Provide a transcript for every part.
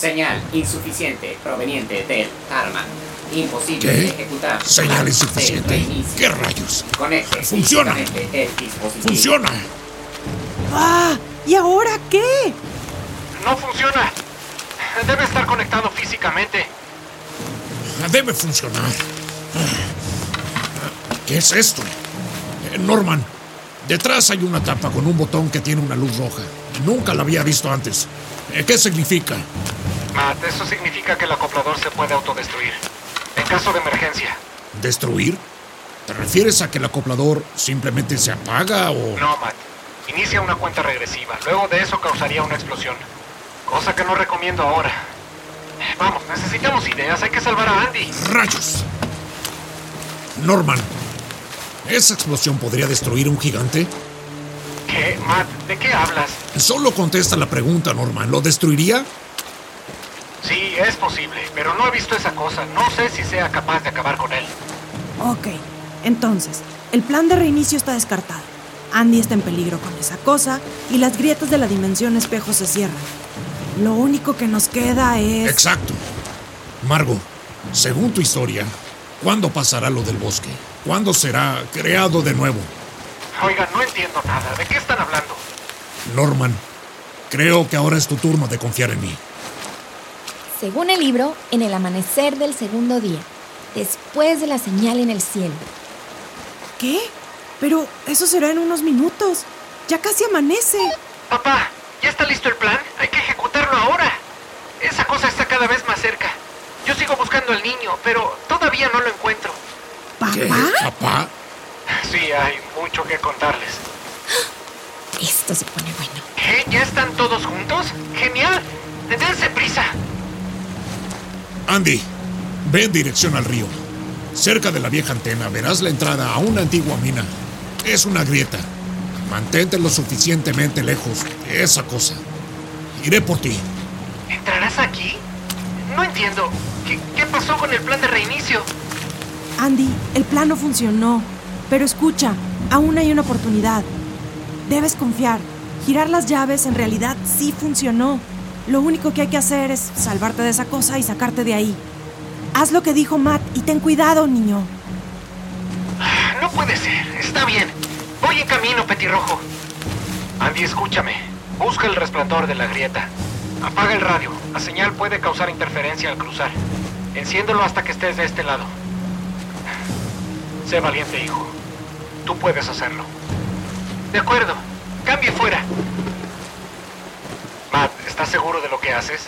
Señal insuficiente proveniente del arma. Imposible ¿Qué? de ejecutar. Señal insuficiente. ¿Qué rayos? Conecte Funciona. físicamente el dispositivo. ¡Funciona! ¡Ah! ¿Y ahora qué? No funciona. Debe estar conectado físicamente. Debe funcionar. ¿Qué es esto? Eh, Norman, detrás hay una tapa con un botón que tiene una luz roja. Nunca la había visto antes. Eh, ¿Qué significa? Matt, eso significa que el acoplador se puede autodestruir. En caso de emergencia. ¿Destruir? ¿Te refieres a que el acoplador simplemente se apaga o...? No, Matt. Inicia una cuenta regresiva. Luego de eso causaría una explosión. Cosa que no recomiendo ahora. Vamos, necesitamos ideas. Hay que salvar a Andy. ¡Rayos! Norman, ¿esa explosión podría destruir un gigante? ¿Qué? Matt, ¿de qué hablas? Solo contesta la pregunta, Norman. ¿Lo destruiría? Es posible, pero no he visto esa cosa. No sé si sea capaz de acabar con él. Ok, entonces, el plan de reinicio está descartado. Andy está en peligro con esa cosa y las grietas de la dimensión espejo se cierran. Lo único que nos queda es... Exacto. Margo, según tu historia, ¿cuándo pasará lo del bosque? ¿Cuándo será creado de nuevo? Oigan, no entiendo nada. ¿De qué están hablando? Norman, creo que ahora es tu turno de confiar en mí. Según el libro, en el amanecer del segundo día, después de la señal en el cielo. ¿Qué? Pero eso será en unos minutos. Ya casi amanece. Papá, ¿ya está listo el plan? Hay que ejecutarlo ahora. Esa cosa está cada vez más cerca. Yo sigo buscando al niño, pero todavía no lo encuentro. ¿Qué? ¿Papá? ¿Papá? Sí, hay mucho que contarles. Esto se pone bueno. ¿Qué? ¿Ya están todos juntos? ¡Genial! ¡Dense prisa! Andy, ve en dirección al río. Cerca de la vieja antena verás la entrada a una antigua mina. Es una grieta. Mantente lo suficientemente lejos de esa cosa. Iré por ti. ¿Entrarás aquí? No entiendo. ¿Qué, qué pasó con el plan de reinicio? Andy, el plan no funcionó. Pero escucha, aún hay una oportunidad. Debes confiar. Girar las llaves en realidad sí funcionó. Lo único que hay que hacer es salvarte de esa cosa y sacarte de ahí. Haz lo que dijo Matt y ten cuidado, niño. No puede ser. Está bien. Voy en camino, petirrojo. Andy, escúchame. Busca el resplandor de la grieta. Apaga el radio. La señal puede causar interferencia al cruzar. Enciéndelo hasta que estés de este lado. Sé valiente, hijo. Tú puedes hacerlo. De acuerdo. Cambie fuera. ¿Estás seguro de lo que haces?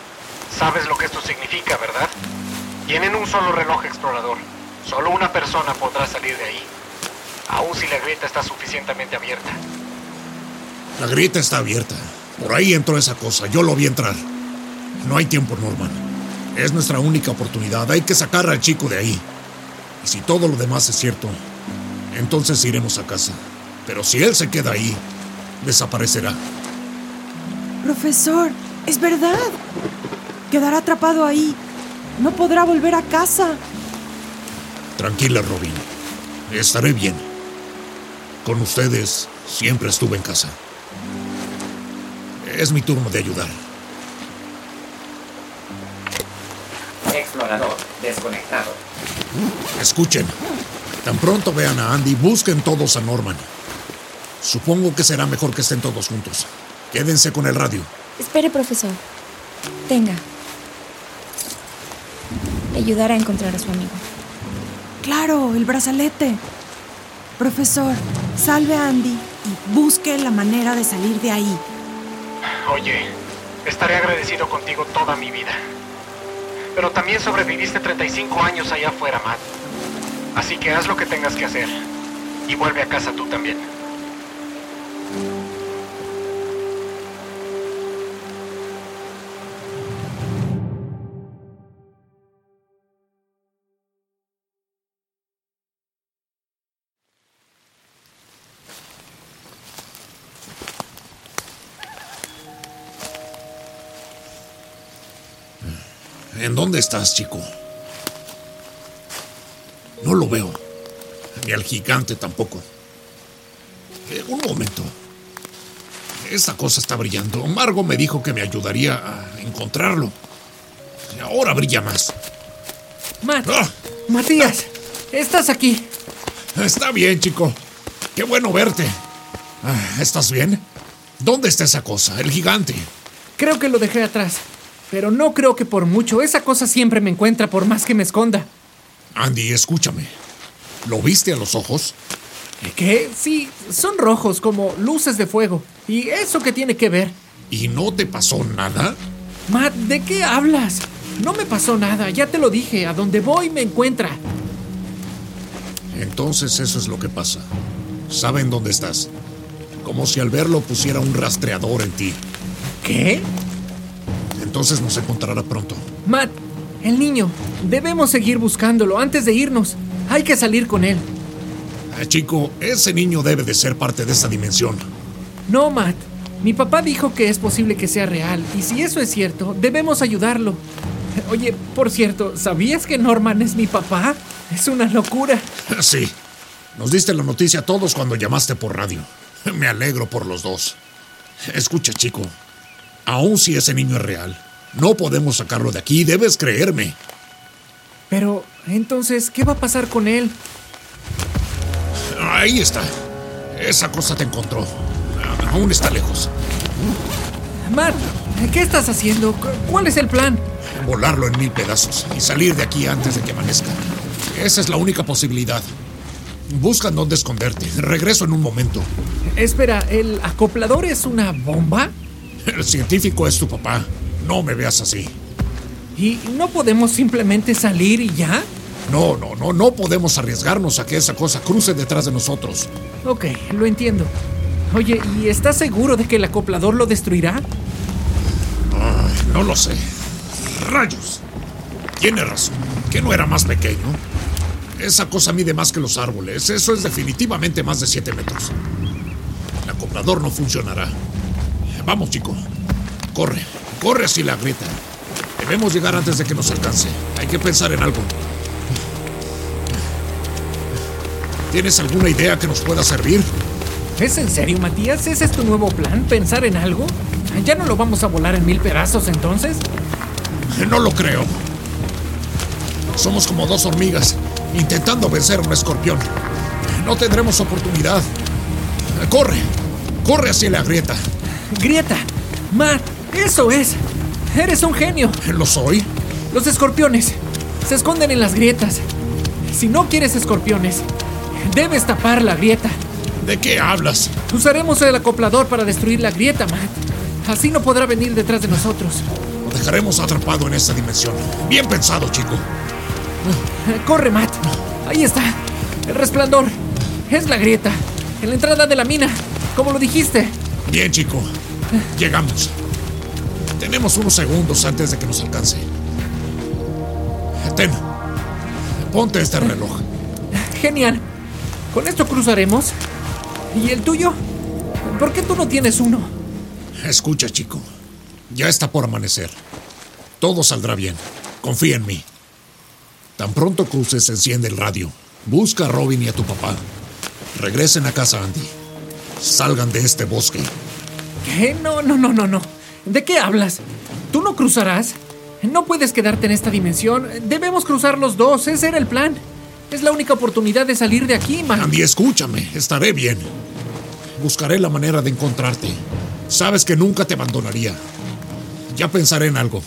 Sabes lo que esto significa, ¿verdad? Tienen un solo reloj explorador. Solo una persona podrá salir de ahí. Aún si la grieta está suficientemente abierta. La grieta está abierta. Por ahí entró esa cosa. Yo lo vi entrar. No hay tiempo, Norman. Es nuestra única oportunidad. Hay que sacar al chico de ahí. Y si todo lo demás es cierto, entonces iremos a casa. Pero si él se queda ahí, desaparecerá. Profesor, es verdad. Quedará atrapado ahí. No podrá volver a casa. Tranquila, Robin. Estaré bien. Con ustedes siempre estuve en casa. Es mi turno de ayudar. Explorador desconectado. Escuchen. Tan pronto vean a Andy, busquen todos a Norman. Supongo que será mejor que estén todos juntos. Quédense con el radio. Espere, profesor. Tenga. Le ayudará a encontrar a su amigo. Claro, el brazalete. Profesor, salve a Andy y busque la manera de salir de ahí. Oye, estaré agradecido contigo toda mi vida. Pero también sobreviviste 35 años allá afuera, Matt. Así que haz lo que tengas que hacer. Y vuelve a casa tú también. ¿En dónde estás, chico? No lo veo. Ni al gigante tampoco. Eh, un momento. Esta cosa está brillando. Margo me dijo que me ayudaría a encontrarlo. Ahora brilla más. Ah, Matías, estás aquí. está bien, chico. Qué bueno verte. Ah, ¿Estás bien? ¿Dónde está esa cosa? El gigante. Creo que lo dejé atrás. Pero no creo que por mucho. Esa cosa siempre me encuentra por más que me esconda. Andy, escúchame. ¿Lo viste a los ojos? ¿Qué? Sí, son rojos como luces de fuego. ¿Y eso qué tiene que ver? ¿Y no te pasó nada? Matt, ¿de qué hablas? No me pasó nada, ya te lo dije. A donde voy me encuentra. Entonces eso es lo que pasa. Saben dónde estás. Como si al verlo pusiera un rastreador en ti. ¿Qué? Entonces nos encontrará pronto. Matt, el niño. Debemos seguir buscándolo antes de irnos. Hay que salir con él. Ah, chico, ese niño debe de ser parte de esta dimensión. No, Matt. Mi papá dijo que es posible que sea real. Y si eso es cierto, debemos ayudarlo. Oye, por cierto, ¿sabías que Norman es mi papá? Es una locura. Sí. Nos diste la noticia a todos cuando llamaste por radio. Me alegro por los dos. Escucha, chico. Aun si ese niño es real, no podemos sacarlo de aquí. Debes creerme. Pero, entonces, ¿qué va a pasar con él? Ahí está. Esa cosa te encontró. Aún está lejos. Matt, ¿qué estás haciendo? Cu- ¿Cuál es el plan? Volarlo en mil pedazos y salir de aquí antes de que amanezca. Esa es la única posibilidad. Buscan dónde esconderte. Regreso en un momento. Espera, ¿el acoplador es una bomba? El científico es tu papá. No me veas así. ¿Y no podemos simplemente salir y ya? No, no, no, no podemos arriesgarnos a que esa cosa cruce detrás de nosotros. Ok, lo entiendo. Oye, ¿y estás seguro de que el acoplador lo destruirá? No lo sé. Rayos. Tiene razón. ¿Que no era más pequeño? Esa cosa mide más que los árboles. Eso es definitivamente más de 7 metros. El acoplador no funcionará. Vamos, chico. Corre. Corre hacia la grieta. Debemos llegar antes de que nos alcance. Hay que pensar en algo. ¿Tienes alguna idea que nos pueda servir? ¿Es en serio, Matías? ¿Ese es tu nuevo plan? ¿Pensar en algo? ¿Ya no lo vamos a volar en mil pedazos entonces? No lo creo. Somos como dos hormigas intentando vencer a un escorpión. No tendremos oportunidad. Corre, corre hacia la grieta. Grieta. Matt, eso es. Eres un genio. ¿Lo soy? Los escorpiones se esconden en las grietas. Si no quieres escorpiones, debes tapar la grieta. ¿De qué hablas? Usaremos el acoplador para destruir la grieta, Matt. Así no podrá venir detrás de nosotros. Lo dejaremos atrapado en esta dimensión. Bien pensado, chico. Eh, Corre, Matt. Ahí está. El resplandor. Es la grieta. En la entrada de la mina. Como lo dijiste. Bien, chico. Llegamos. Tenemos unos segundos antes de que nos alcance. Ten. Ponte este reloj. Genial. Con esto cruzaremos. ¿Y el tuyo? ¿Por qué tú no tienes uno? Escucha, chico. Ya está por amanecer. Todo saldrá bien. Confía en mí. Tan pronto cruces, enciende el radio. Busca a Robin y a tu papá. Regresen a casa, Andy. Salgan de este bosque. ¿Qué? No, no, no, no, no. ¿De qué hablas? ¿Tú no cruzarás? No puedes quedarte en esta dimensión. Debemos cruzar los dos. Ese era el plan. Es la única oportunidad de salir de aquí, man. Andy, escúchame. Estaré bien. Buscaré la manera de encontrarte. Sabes que nunca te abandonaría. Ya pensaré en algo.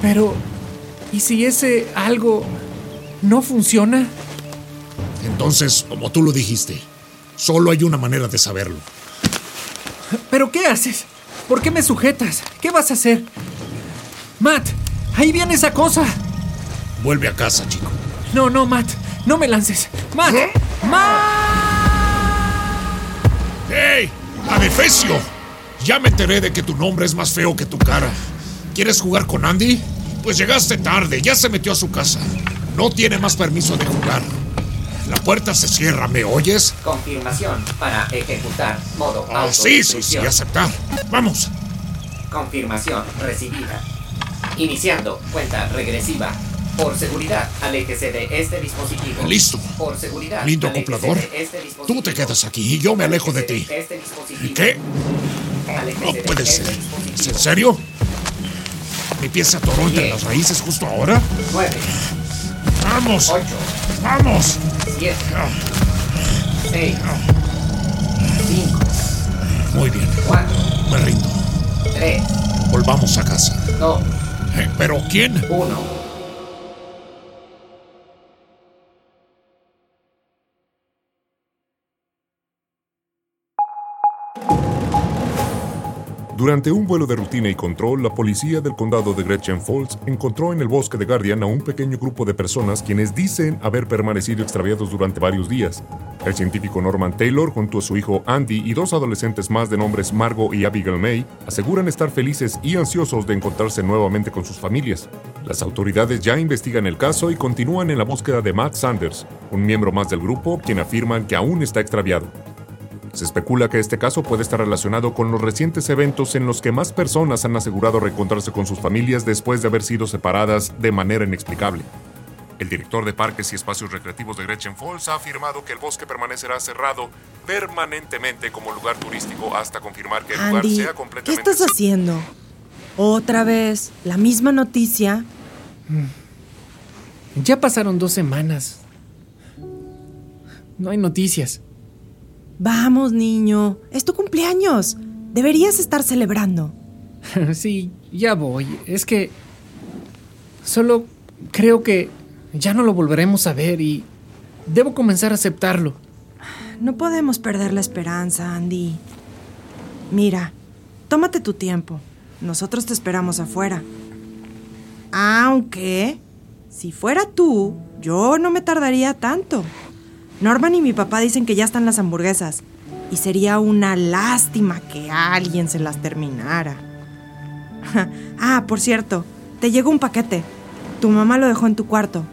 Pero, ¿y si ese algo no funciona? Entonces, como tú lo dijiste, solo hay una manera de saberlo. ¿Pero qué haces? ¿Por qué me sujetas? ¿Qué vas a hacer? Matt, ahí viene esa cosa. Vuelve a casa, chico. No, no, Matt, no me lances. Matt, ¡Hey! ¡Adefesio! Ya me enteré de que tu nombre es más feo que tu cara. ¿Quieres jugar con Andy? Pues llegaste tarde, ya se metió a su casa. No tiene más permiso de jugar. La puerta se cierra, ¿me oyes? Confirmación para ejecutar modo Ah, sí, sí, sí, aceptar. Vamos. Confirmación recibida. Iniciando cuenta regresiva. Por seguridad, aléjese de este dispositivo. Listo. Por seguridad. Lindo de este. Tú te quedas aquí y yo me alejo de ti. este. ¿Qué? Aléjese No de puede este ser. ¿Es en serio? Mi pie se atoró entre las raíces justo ahora. 9, ¡Vamos! 8, ¡Vamos! 7, 6, 5, Muy bien, 4, me rindo. 3, Volvamos a casa. 2, Eh, ¿Pero quién? 1. Durante un vuelo de rutina y control, la policía del condado de Gretchen Falls encontró en el bosque de Guardian a un pequeño grupo de personas quienes dicen haber permanecido extraviados durante varios días. El científico Norman Taylor, junto a su hijo Andy y dos adolescentes más de nombres Margot y Abigail May, aseguran estar felices y ansiosos de encontrarse nuevamente con sus familias. Las autoridades ya investigan el caso y continúan en la búsqueda de Matt Sanders, un miembro más del grupo, quien afirman que aún está extraviado. Se especula que este caso puede estar relacionado con los recientes eventos en los que más personas han asegurado reencontrarse con sus familias después de haber sido separadas de manera inexplicable. El director de parques y espacios recreativos de Gretchen Falls ha afirmado que el bosque permanecerá cerrado permanentemente como lugar turístico hasta confirmar que el lugar Andy, sea ¿qué completamente estás haciendo? Otra vez, la misma noticia. Ya pasaron dos semanas. No hay noticias. Vamos, niño, es tu cumpleaños. Deberías estar celebrando. sí, ya voy. Es que... Solo creo que ya no lo volveremos a ver y debo comenzar a aceptarlo. No podemos perder la esperanza, Andy. Mira, tómate tu tiempo. Nosotros te esperamos afuera. Aunque, si fuera tú, yo no me tardaría tanto. Norman y mi papá dicen que ya están las hamburguesas. Y sería una lástima que alguien se las terminara. ah, por cierto, te llegó un paquete. Tu mamá lo dejó en tu cuarto.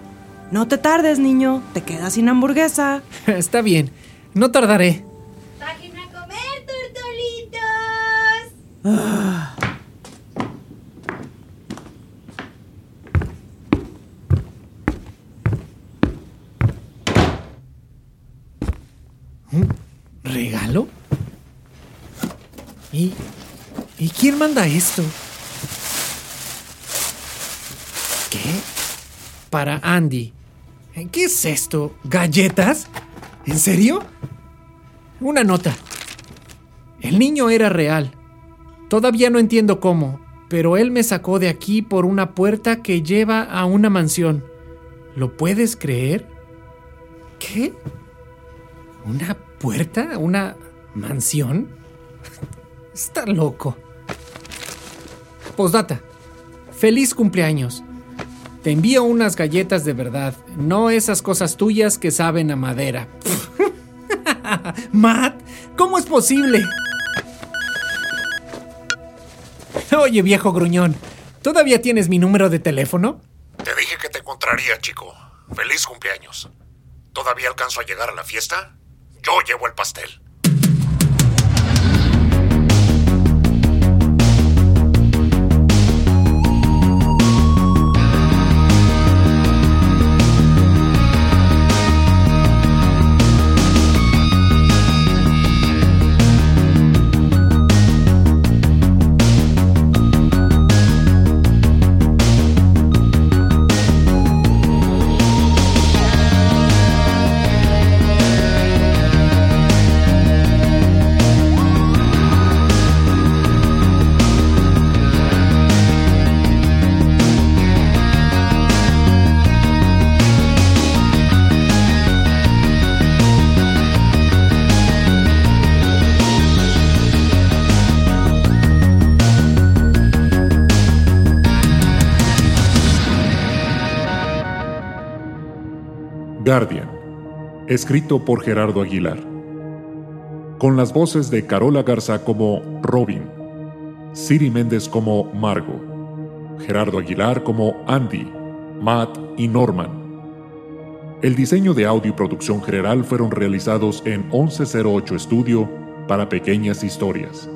No te tardes, niño. Te quedas sin hamburguesa. Está bien, no tardaré. ¡Bajen a comer, tortolitos! ¿Regalo? ¿Y, ¿Y manda esto? ¿Qué? Para Andy. ¿Qué es esto? ¿Galletas? ¿En serio? Una nota. El niño era real. Todavía no entiendo cómo, pero él me sacó de aquí por una puerta que lleva a una mansión. ¿Lo puedes creer? ¿Qué? ¿Una puerta? ¿Una mansión? Está loco. Postdata. Feliz cumpleaños. Te envío unas galletas de verdad, no esas cosas tuyas que saben a madera. Matt, ¿cómo es posible? Oye, viejo gruñón, ¿todavía tienes mi número de teléfono? Te dije que te encontraría, chico. Feliz cumpleaños. ¿Todavía alcanzo a llegar a la fiesta? Yo llevo el pastel. Guardian, escrito por Gerardo Aguilar. Con las voces de Carola Garza como Robin, Siri Méndez como Margo, Gerardo Aguilar como Andy, Matt y Norman. El diseño de audio y producción general fueron realizados en 1108 Studio para pequeñas historias.